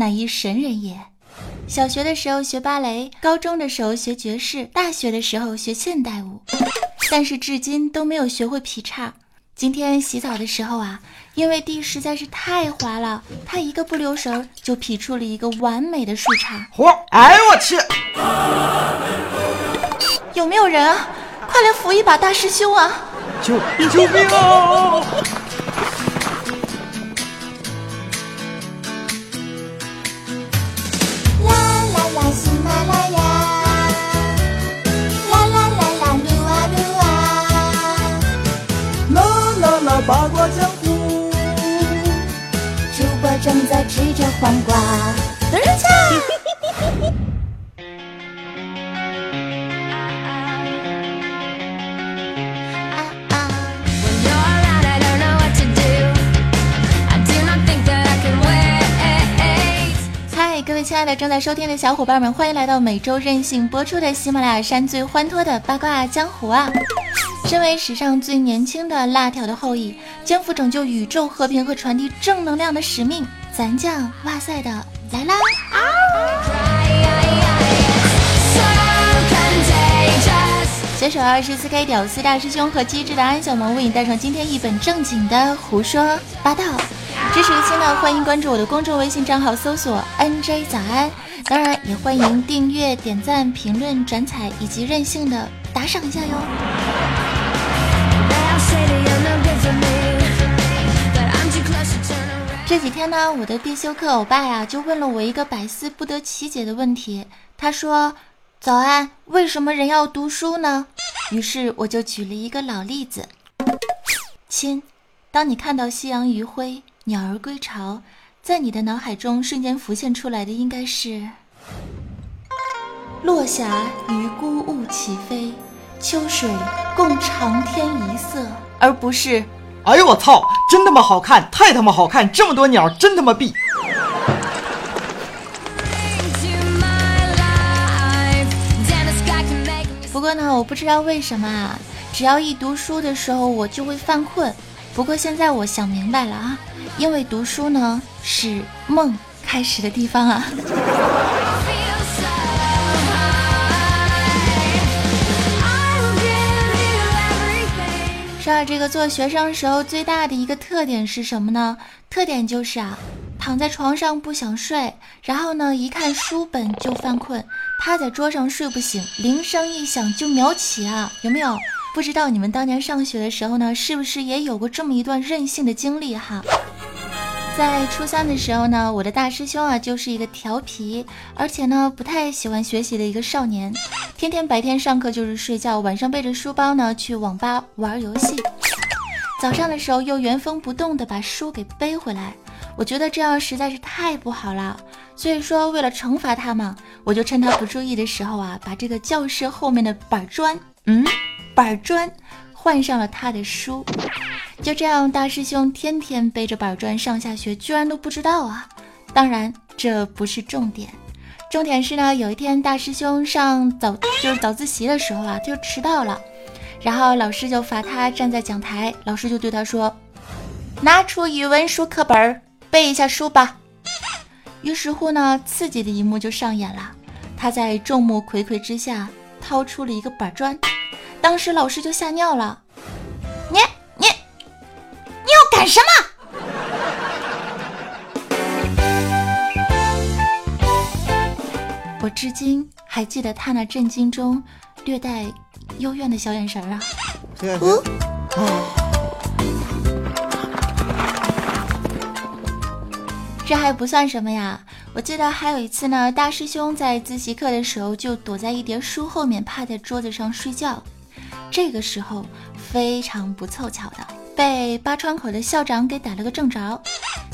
乃一神人也。小学的时候学芭蕾，高中的时候学爵士，大学的时候学现代舞，但是至今都没有学会劈叉。今天洗澡的时候啊，因为地实在是太滑了，他一个不留神就劈出了一个完美的竖叉。嚯！哎呦我去！有没有人啊？快来扶一把大师兄啊！救救命啊！黄瓜。等一下。嗨，各位亲爱的正在收听的小伙伴们，欢迎来到每周任性播出的喜马拉雅山最欢脱的八卦江湖啊！身为史上最年轻的辣条的后裔，肩负拯救宇宙和平和传递正能量的使命，咱酱哇塞的来啦！携手二十四 K 屌丝大师兄和机智的安小萌为你带上今天一本正经的胡说八道。支持新的，欢迎关注我的公众微信账号，搜索 NJ 早安。当然，也欢迎订阅、点赞、评论、转采以及任性的打赏一下哟。这几天呢，我的必修课欧巴呀就问了我一个百思不得其解的问题。他说：“早安，为什么人要读书呢？”于是我就举了一个老例子：亲，当你看到夕阳余晖、鸟儿归巢，在你的脑海中瞬间浮现出来的应该是“落霞与孤鹜齐飞，秋水共长天一色”，而不是。哎呦我操！真他妈好看，太他妈好看！这么多鸟，真他妈毙！不过呢，我不知道为什么啊，只要一读书的时候，我就会犯困。不过现在我想明白了啊，因为读书呢是梦开始的地方啊。说这个做学生时候最大的一个特点是什么呢？特点就是啊，躺在床上不想睡，然后呢一看书本就犯困，趴在桌上睡不醒，铃声一响就秒起啊！有没有？不知道你们当年上学的时候呢，是不是也有过这么一段任性的经历哈？在初三的时候呢，我的大师兄啊就是一个调皮，而且呢不太喜欢学习的一个少年，天天白天上课就是睡觉，晚上背着书包呢去网吧玩游戏，早上的时候又原封不动的把书给背回来。我觉得这样实在是太不好了，所以说为了惩罚他嘛，我就趁他不注意的时候啊，把这个教室后面的板砖，嗯，板砖换上了他的书。就这样，大师兄天天背着板砖上下学，居然都不知道啊！当然，这不是重点，重点是呢，有一天大师兄上早就是早自习的时候啊，就迟到了，然后老师就罚他站在讲台，老师就对他说：“拿出语文书课本背一下书吧。”于是乎呢，刺激的一幕就上演了，他在众目睽睽之下掏出了一个板砖，当时老师就吓尿了，你你你要。干什么？我至今还记得他那震惊中略带幽怨的小眼神啊！这还不算什么呀！我记得还有一次呢，大师兄在自习课的时候就躲在一叠书后面，趴在桌子上睡觉。这个时候非常不凑巧的。被八窗口的校长给逮了个正着，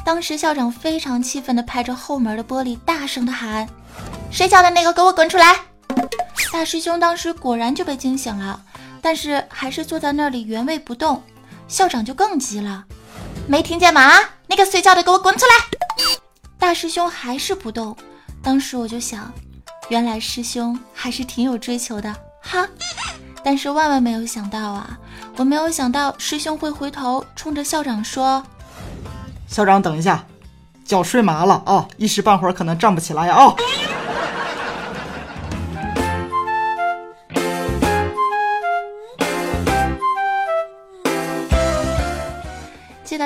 当时校长非常气愤的拍着后门的玻璃，大声的喊：“睡觉的那个给我滚出来！”大师兄当时果然就被惊醒了，但是还是坐在那里原位不动。校长就更急了：“没听见吗？那个睡觉的给我滚出来！”大师兄还是不动。当时我就想，原来师兄还是挺有追求的，哈。但是万万没有想到啊！我没有想到师兄会回头冲着校长说：“校长，等一下，脚睡麻了啊，一时半会儿可能站不起来啊。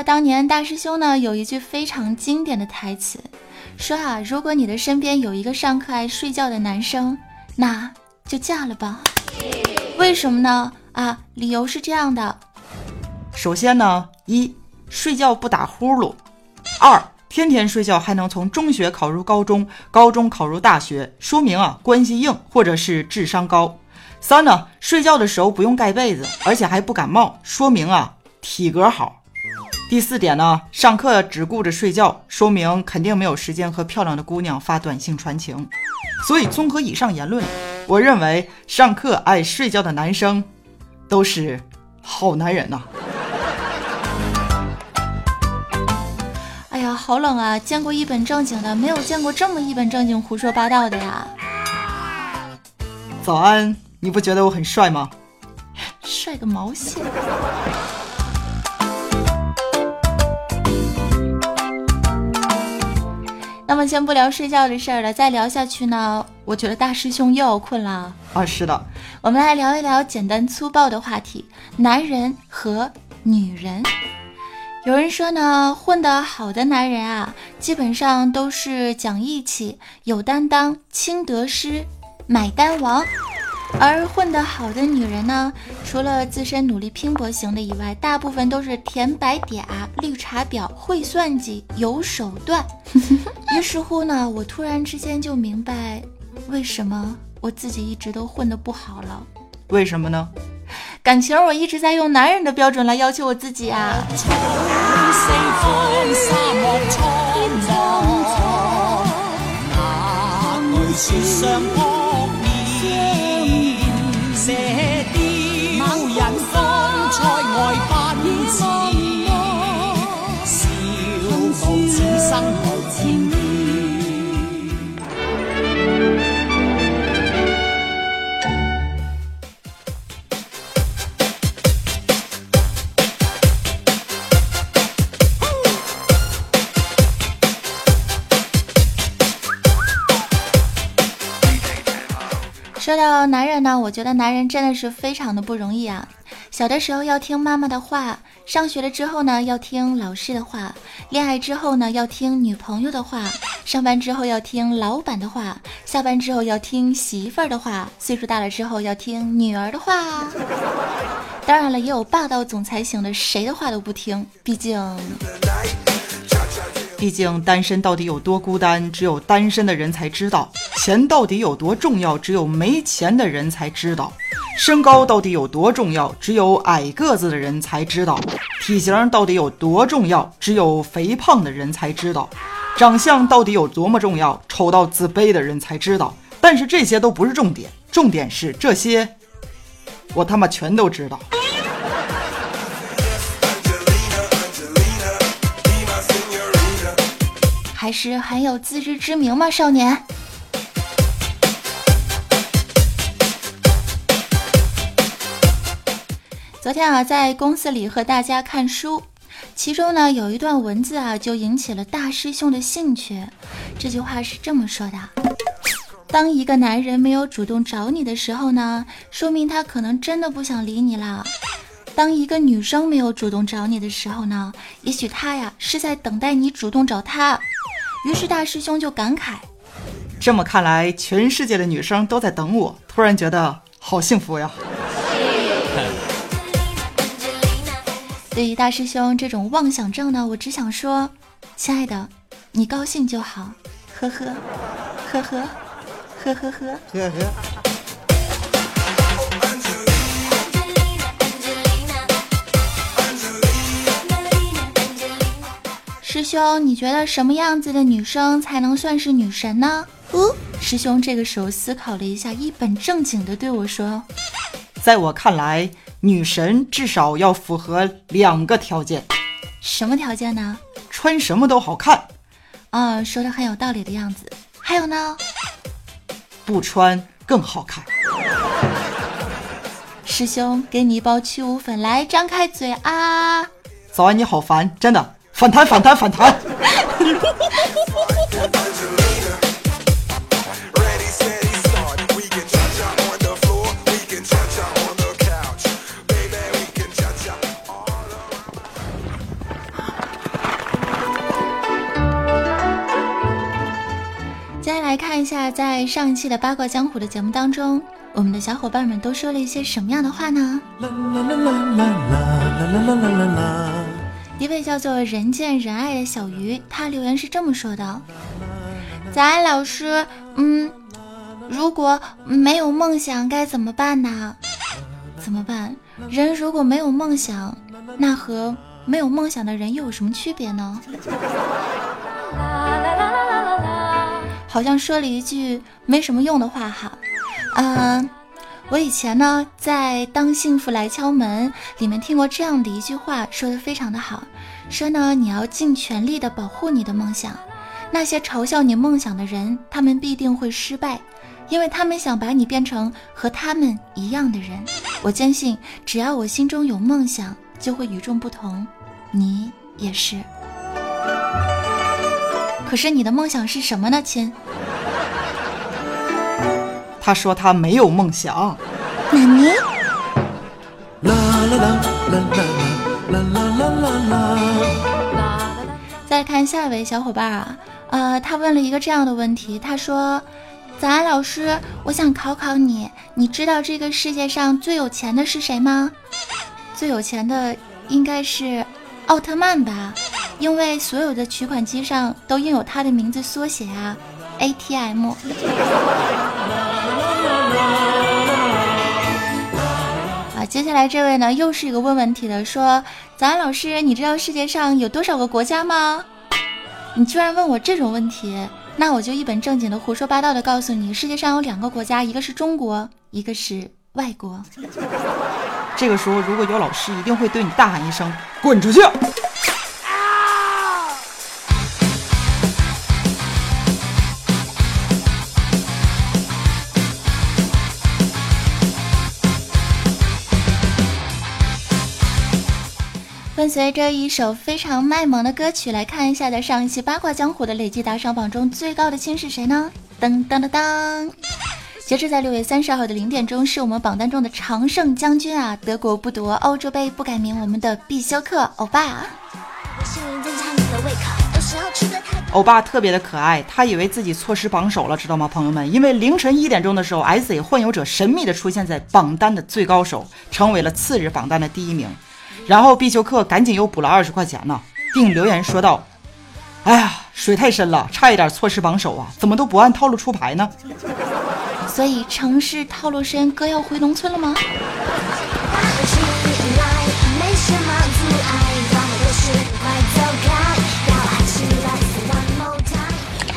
得当年大师兄呢有一句非常经典的台词，说啊，如果你的身边有一个上课爱睡觉的男生，那就嫁了吧。为什么呢？啊，理由是这样的。首先呢，一睡觉不打呼噜；二天天睡觉还能从中学考入高中，高中考入大学，说明啊关系硬或者是智商高；三呢，睡觉的时候不用盖被子，而且还不感冒，说明啊体格好。第四点呢，上课只顾着睡觉，说明肯定没有时间和漂亮的姑娘发短信传情。所以综合以上言论，我认为上课爱睡觉的男生都是好男人呐。哎呀，好冷啊！见过一本正经的，没有见过这么一本正经胡说八道的呀。早安，你不觉得我很帅吗？帅个毛线！那么先不聊睡觉的事儿了，再聊下去呢，我觉得大师兄又要困了。啊，是的，我们来聊一聊简单粗暴的话题：男人和女人。有人说呢，混得好的男人啊，基本上都是讲义气、有担当、轻得失、买单王。而混得好的女人呢，除了自身努力拼搏型的以外，大部分都是甜白嗲、绿茶婊、会算计、有手段。于是乎呢，我突然之间就明白，为什么我自己一直都混得不好了。为什么呢？感情我一直在用男人的标准来要求我自己啊。到男人呢，我觉得男人真的是非常的不容易啊。小的时候要听妈妈的话，上学了之后呢要听老师的话，恋爱之后呢要听女朋友的话，上班之后要听老板的话，下班之后要听媳妇儿的话，岁数大了之后要听女儿的话。当然了，也有霸道总裁型的，谁的话都不听，毕竟。毕竟单身到底有多孤单，只有单身的人才知道；钱到底有多重要，只有没钱的人才知道；身高到底有多重要，只有矮个子的人才知道；体型到底有多重要，只有肥胖的人才知道；长相到底有多么重要，丑到自卑的人才知道。但是这些都不是重点，重点是这些，我他妈全都知道。还是很有自知之明吗，少年？昨天啊，在公司里和大家看书，其中呢有一段文字啊，就引起了大师兄的兴趣。这句话是这么说的：当一个男人没有主动找你的时候呢，说明他可能真的不想理你了；当一个女生没有主动找你的时候呢，也许她呀是在等待你主动找她。于是大师兄就感慨：“这么看来，全世界的女生都在等我。”突然觉得好幸福呀！对于大师兄这种妄想症呢，我只想说：“亲爱的，你高兴就好。”呵呵，呵呵，呵呵呵，呵呵。师兄，你觉得什么样子的女生才能算是女神呢？哦，师兄这个时候思考了一下，一本正经的对我说：“在我看来，女神至少要符合两个条件。什么条件呢？穿什么都好看。啊，说的很有道理的样子。还有呢？不穿更好看。师兄，给你一包去污粉，来，张开嘴啊！早安，你好烦，真的。”反弹，反弹，反弹！接下 来看一下，在上一期的八卦江湖的节目当中，我们的小伙伴们都说了一些什么样的话呢？一位叫做人见人爱的小鱼，他留言是这么说的：“早安，老师，嗯，如果没有梦想该怎么办呢？怎么办？人如果没有梦想，那和没有梦想的人又有什么区别呢？”好像说了一句没什么用的话哈，嗯，我以前呢在《当幸福来敲门》里面听过这样的一句话，说的非常的好，说呢你要尽全力的保护你的梦想，那些嘲笑你梦想的人，他们必定会失败，因为他们想把你变成和他们一样的人。我坚信，只要我心中有梦想，就会与众不同，你也是。可是你的梦想是什么呢，亲？他说他没有梦想。那你？再看下一位小伙伴啊，呃，他问了一个这样的问题，他说：“早安，老师，我想考考你，你知道这个世界上最有钱的是谁吗？最有钱的应该是奥特曼吧。”因为所有的取款机上都印有他的名字缩写啊，ATM。啊，接下来这位呢，又是一个问问题的，说：早安老师，你知道世界上有多少个国家吗？你居然问我这种问题，那我就一本正经的胡说八道的告诉你，世界上有两个国家，一个是中国，一个是外国。这个时候如果有老师，一定会对你大喊一声：滚出去！伴随着一首非常卖萌的歌曲，来看一下，在上一期八卦江湖的累计打赏榜中最高的亲是谁呢？噔噔噔噔！截至在六月三十号的零点钟，是我们榜单中的常胜将军啊！德国不夺欧洲杯不改名，我们的必修课欧巴。欧巴特别的可爱，他以为自己错失榜首了，知道吗，朋友们？因为凌晨一点钟的时候，S A 幻游者神秘的出现在榜单的最高手，成为了次日榜单的第一名。然后必修课赶紧又补了二十块钱呢，并留言说道：“哎呀，水太深了，差一点错失榜首啊！怎么都不按套路出牌呢？”所以城市套路深，哥要回农村了吗？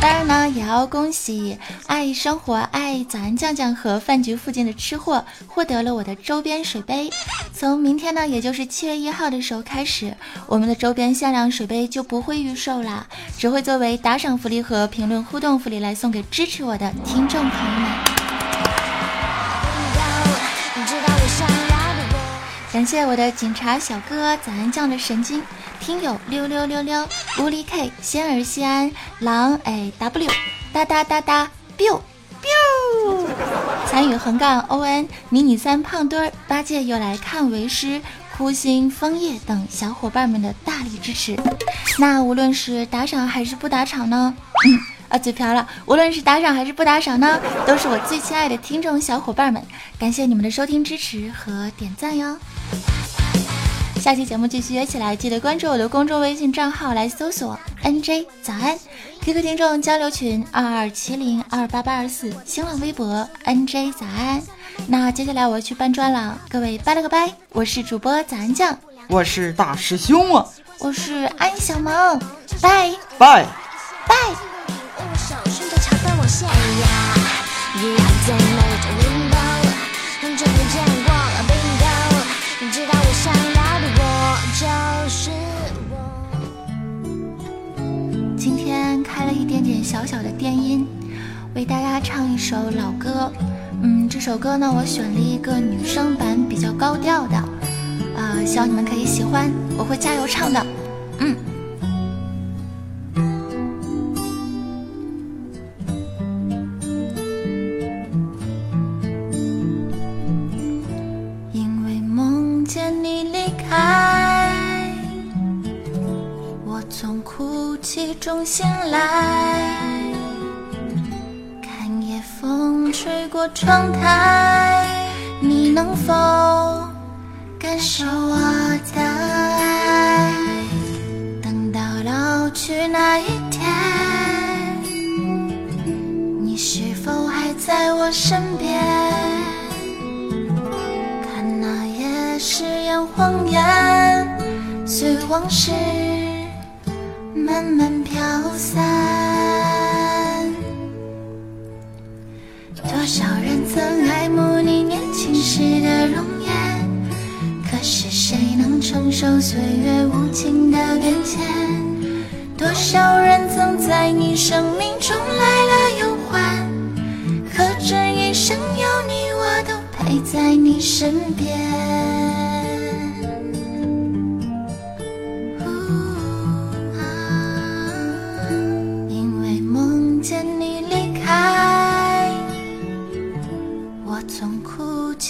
当然呢，也要恭喜爱生活、爱早安酱酱和饭局附近的吃货获得了我的周边水杯。从明天呢，也就是七月一号的时候开始，我们的周边限量水杯就不会预售啦，只会作为打赏福利和评论互动福利来送给支持我的听众朋友们。感谢我的警察小哥早安酱的神经。听友六六六六，无离 K，仙儿西安，狼 A W，哒哒哒哒，biu biu，参与横杠 O N，迷你三胖墩儿，八戒又来看为师，枯心枫叶等小伙伴们的大力支持。那无论是打赏还是不打赏呢？嗯 啊，嘴瓢了。无论是打赏还是不打赏呢，都是我最亲爱的听众小伙伴们，感谢你们的收听支持和点赞哟。下期节目继续约起来，记得关注我的公众微信账号来搜索 NJ 早安，QQ 听众交流群二二七零二八八二四，新浪微博 NJ 早安。那接下来我要去搬砖了，各位拜了个拜，我是主播早安酱，我是大师兄啊，我是安小萌，拜。拜。拜。今为大家唱一首老歌。嗯这首歌呢我选了一个女生版比较高调的。啊希望你们可以喜欢我会加油唱的。嗯。因为梦见你离开我从哭泣中醒来。吹过窗台，你能否感受我的爱？等到老去那一天，你是否还在我身边？看那夜誓言谎言，随往事。慢慢飘散，多少人曾爱慕你年轻时的容颜，可是谁能承受岁月无情的变迁？多少人曾在你生命中来了又还，可知一生有你，我都陪在你身边。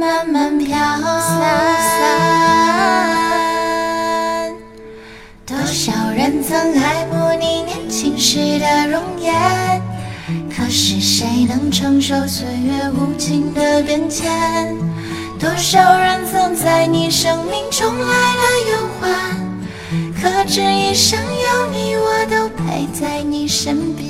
慢慢飘散，多少人曾爱慕你年轻时的容颜，可是谁能承受岁月无情的变迁？多少人曾在你生命中来了又还，可知一生有你，我都陪在你身边。